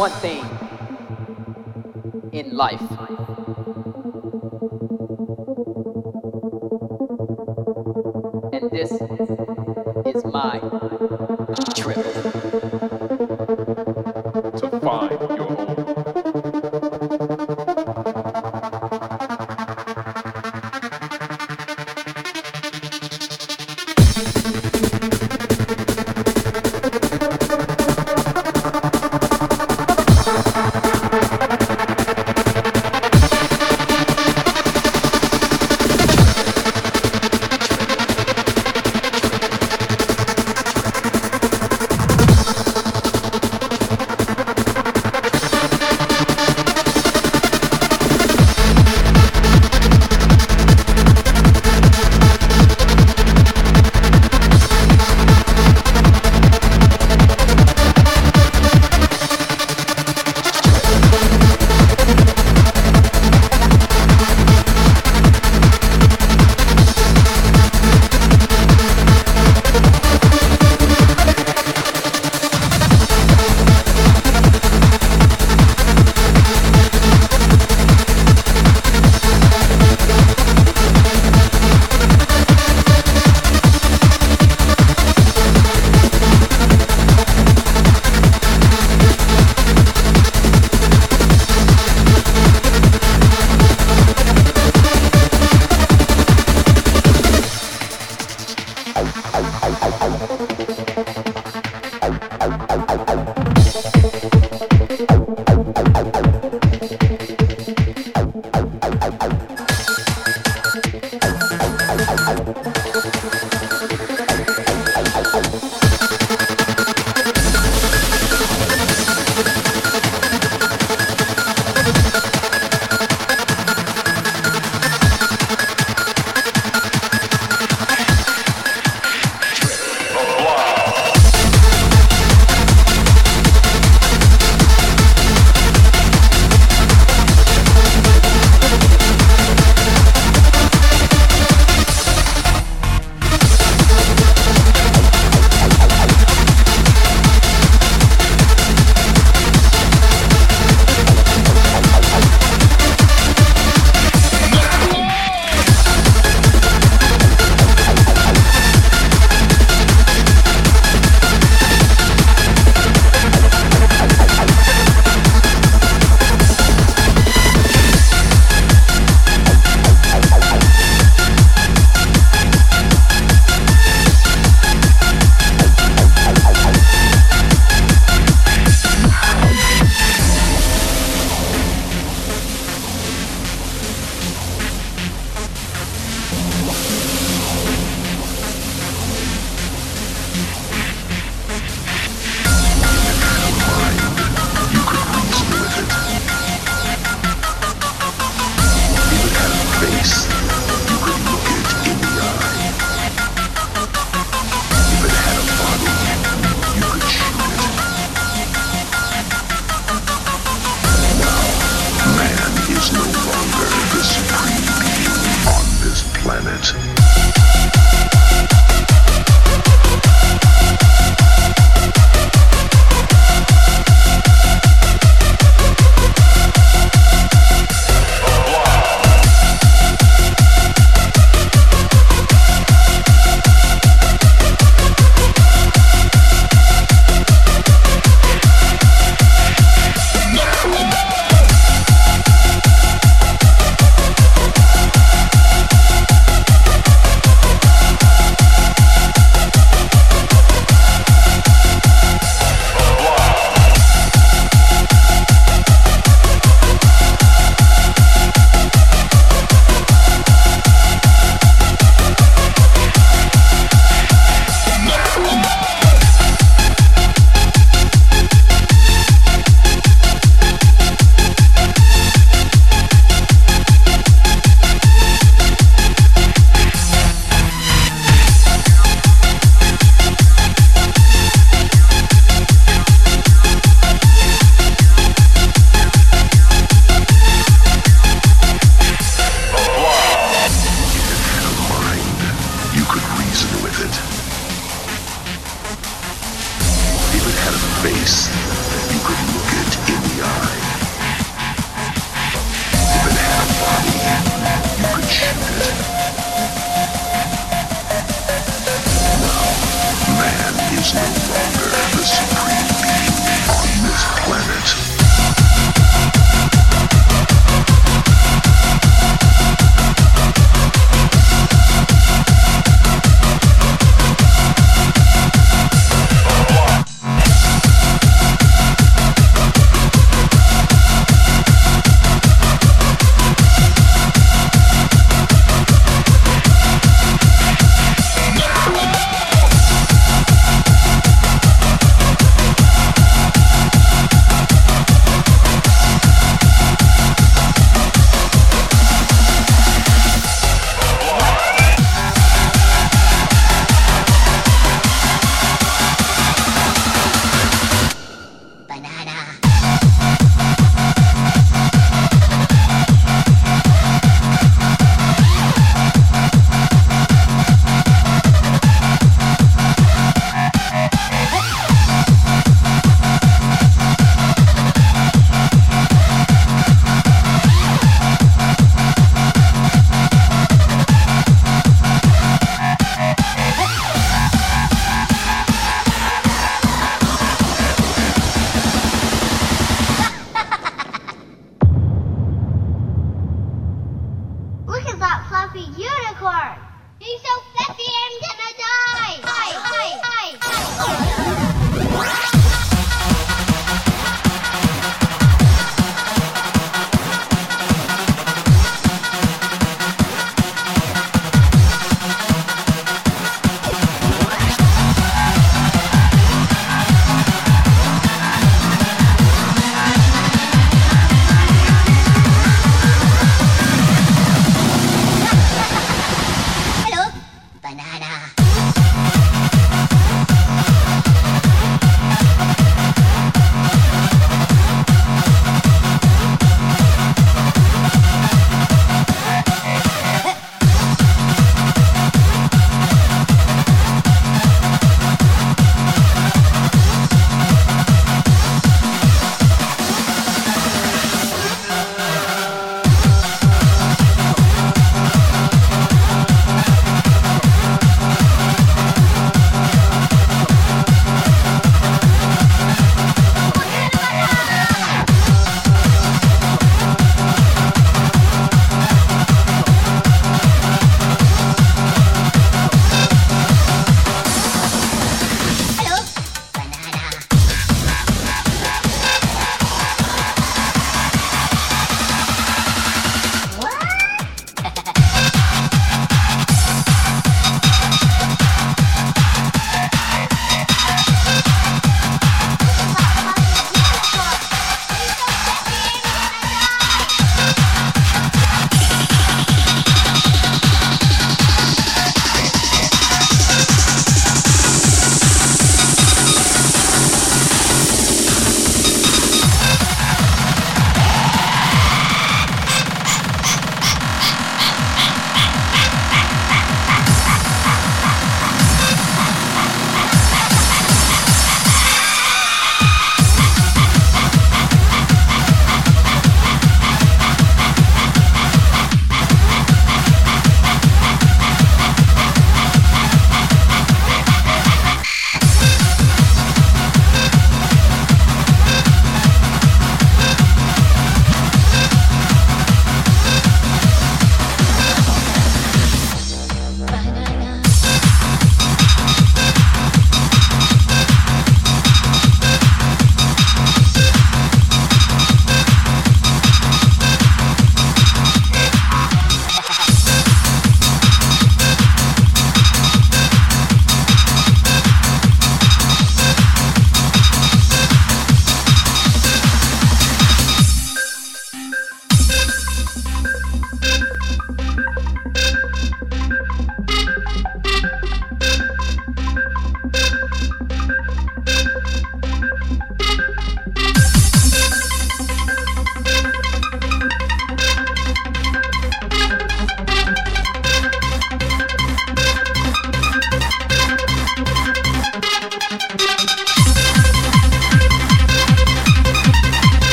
one thing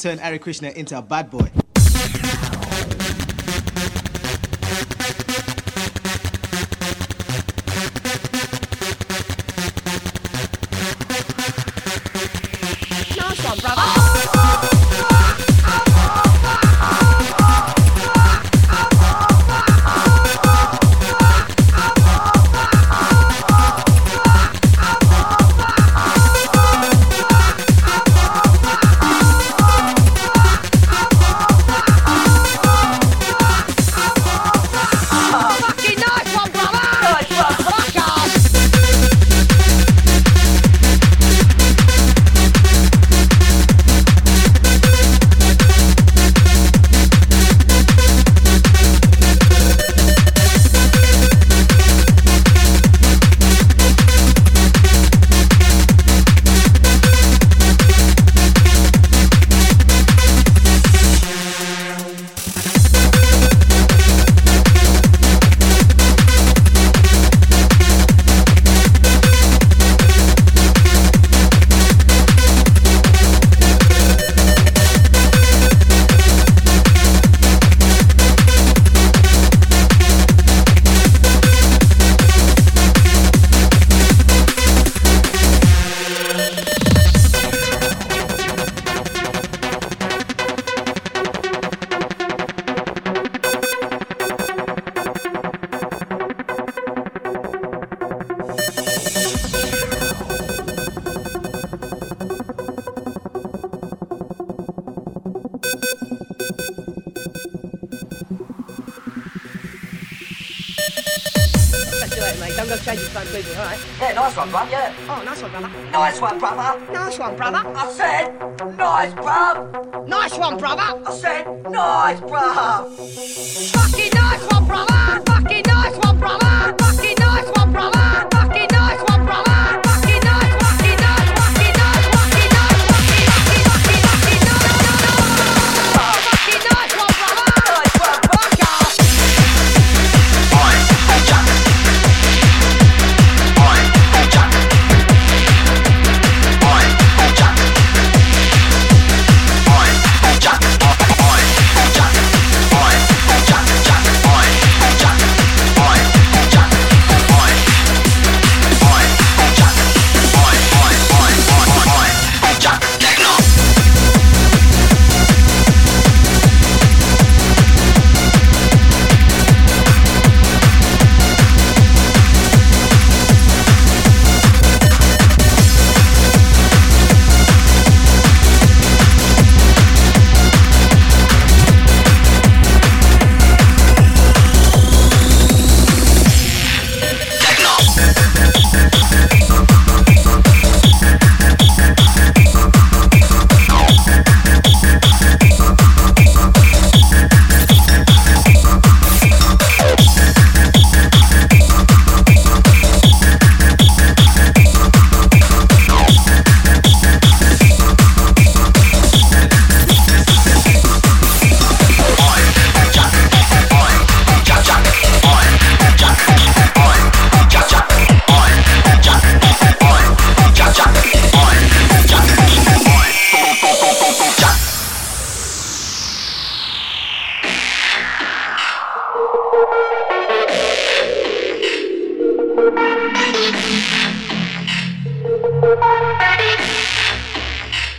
turn Hare Krishna into a bad boy. Nice one. Oh, nice one, brother. Nice one, brother. Nice one, brother. I said, nice, bruv. Nice one, brother. I said, nice, bruv.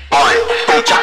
Ôi, tôi chẳng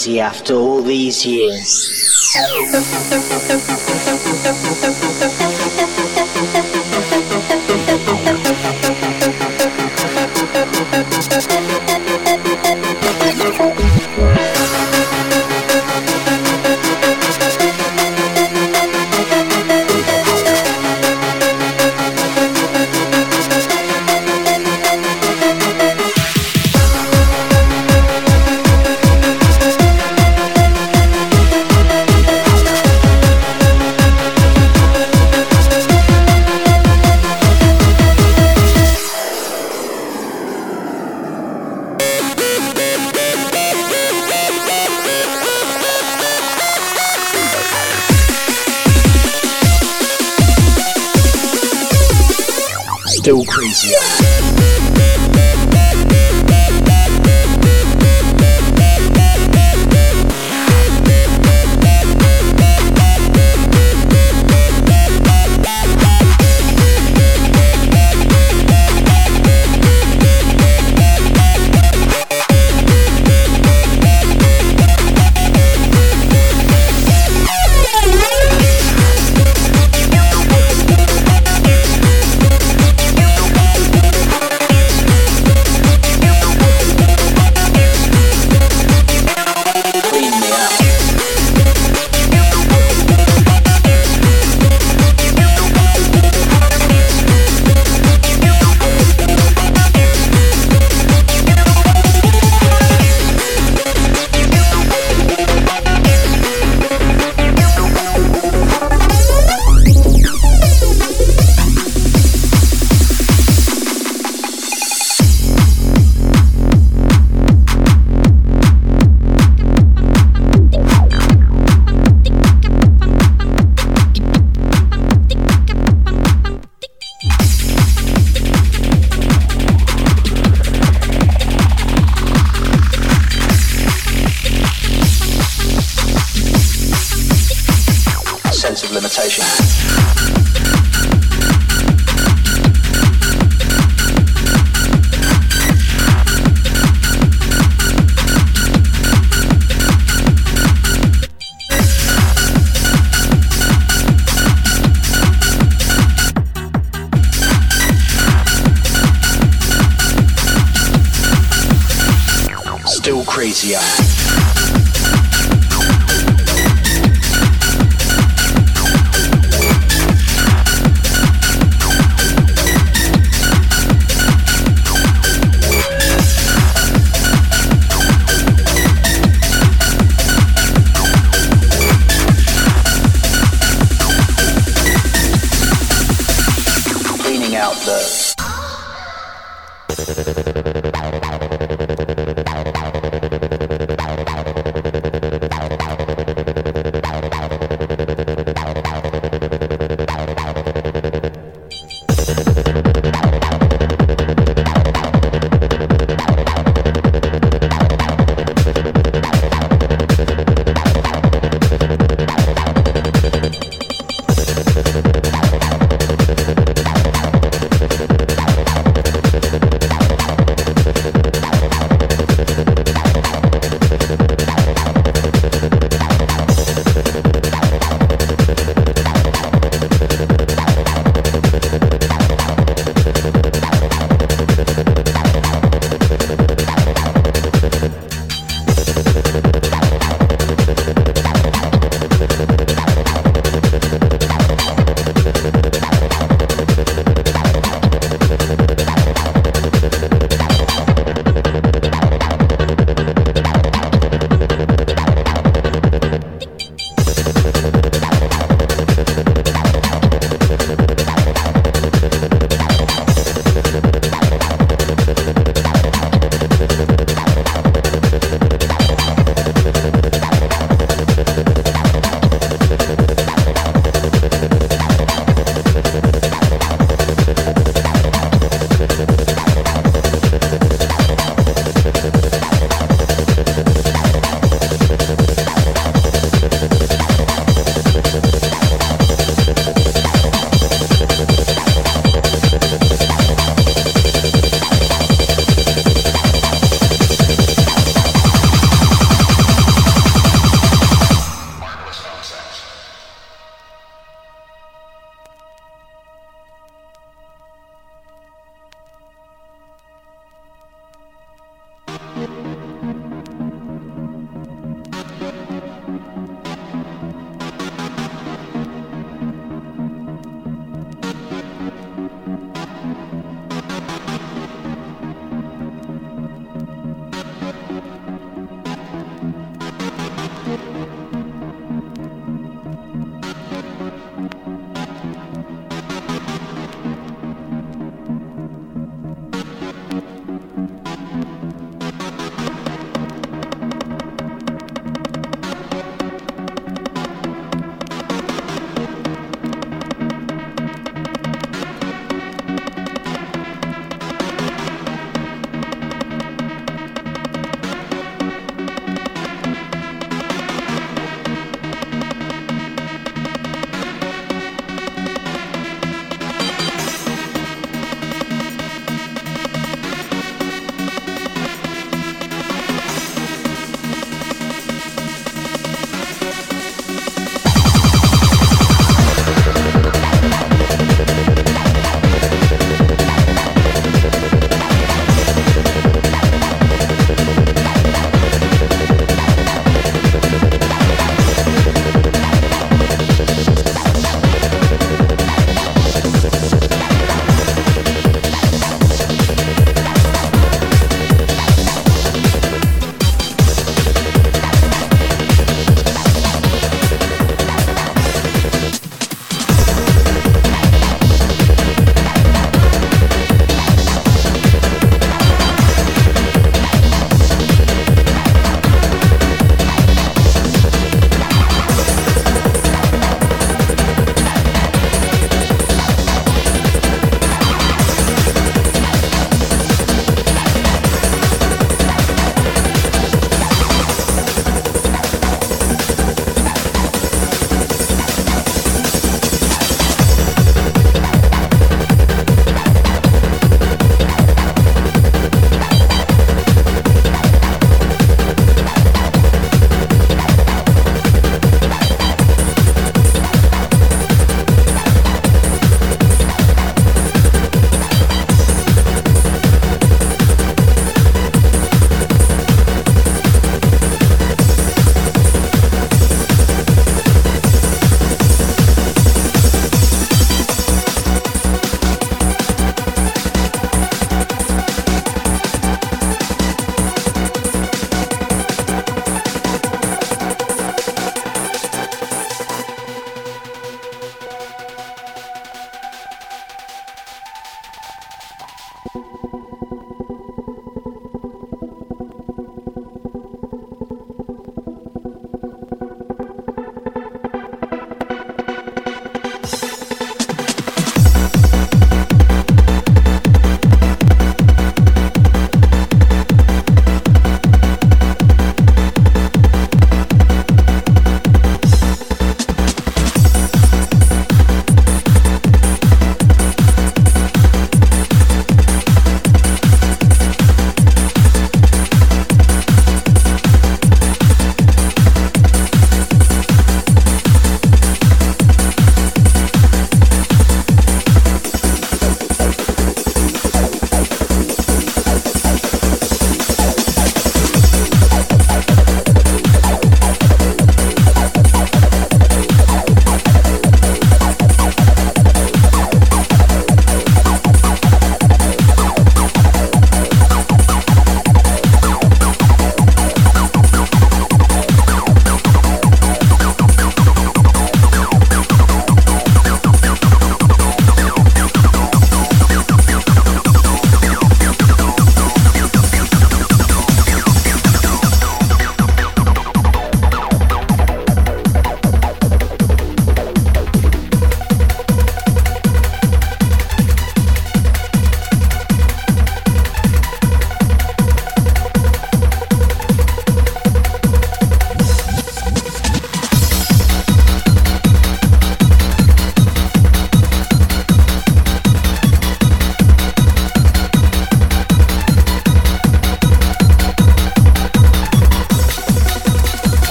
crazy after all these years.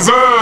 leise?